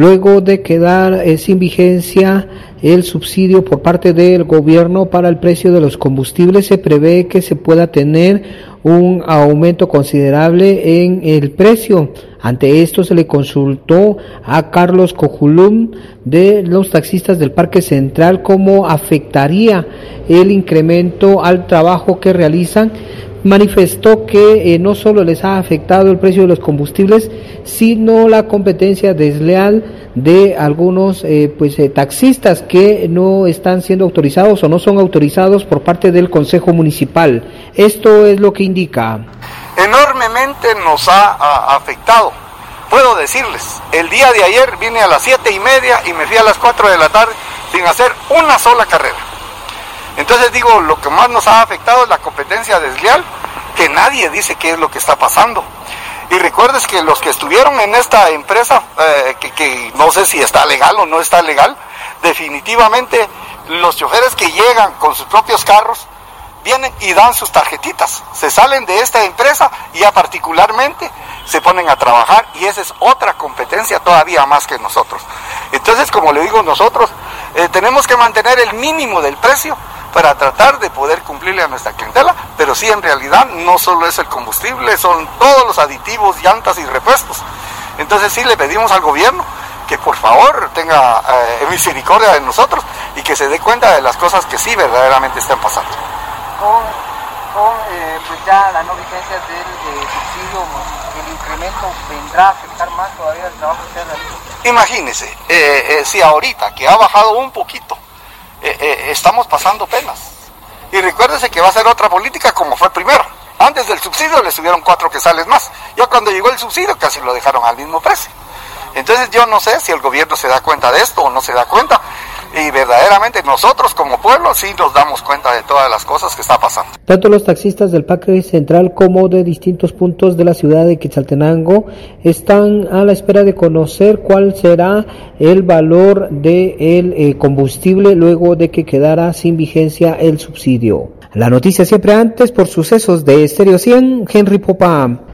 luego de quedar eh, sin vigencia el subsidio por parte del gobierno para el precio de los combustibles, se prevé que se pueda tener un aumento considerable en el precio. Ante esto se le consultó a Carlos Cojulum de los taxistas del Parque Central cómo afectaría el incremento al trabajo que realizan manifestó que eh, no solo les ha afectado el precio de los combustibles, sino la competencia desleal de algunos eh, pues eh, taxistas que no están siendo autorizados o no son autorizados por parte del Consejo Municipal. Esto es lo que indica. Enormemente nos ha, afectado. Puedo decirles, el día de ayer vine a las siete y media y me fui a las 4 de la tarde sin hacer una sola carrera. Entonces digo, lo que más nos ha afectado es la competencia desleal, que nadie dice qué es lo que está pasando. Y recuerdes que los que estuvieron en esta empresa, eh, que, no sé si está legal o no está legal, definitivamente los choferes que llegan con sus propios carros vienen y dan sus tarjetitas, se salen de esta empresa y ya particularmente se ponen a trabajar y esa es otra competencia todavía más que nosotros. Entonces, como le digo, nosotros eh, tenemos que mantener el mínimo del precio para tratar de poder cumplirle a nuestra clientela, pero sí en realidad no solo es el combustible, son todos los aditivos, llantas y repuestos. Entonces sí le pedimos al gobierno que por favor tenga eh, misericordia de nosotros y que se dé cuenta de las cosas que sí verdaderamente están pasando. Con, eh, pues ya la no vigencia del eh, subsidio, el incremento vendrá a afectar más todavía el trabajo que se Imagínese, si ahorita que ha bajado un poquito eh, eh, estamos pasando penas. Y recuérdese que va a ser otra política como fue primero. Antes del subsidio le subieron cuatro que sales más. Ya cuando llegó el subsidio casi lo dejaron al mismo precio. Entonces yo no sé si el gobierno se da cuenta de esto o no se da cuenta. Y verdaderamente nosotros como pueblo sí nos damos cuenta de todas las cosas que está pasando. Tanto los taxistas del Parque Central como de distintos puntos de la ciudad de Quetzaltenango están a la espera de conocer cuál será el valor del de eh, combustible luego de que quedara sin vigencia el subsidio. La noticia siempre antes por sucesos de Estéreo 100, Henry Popa.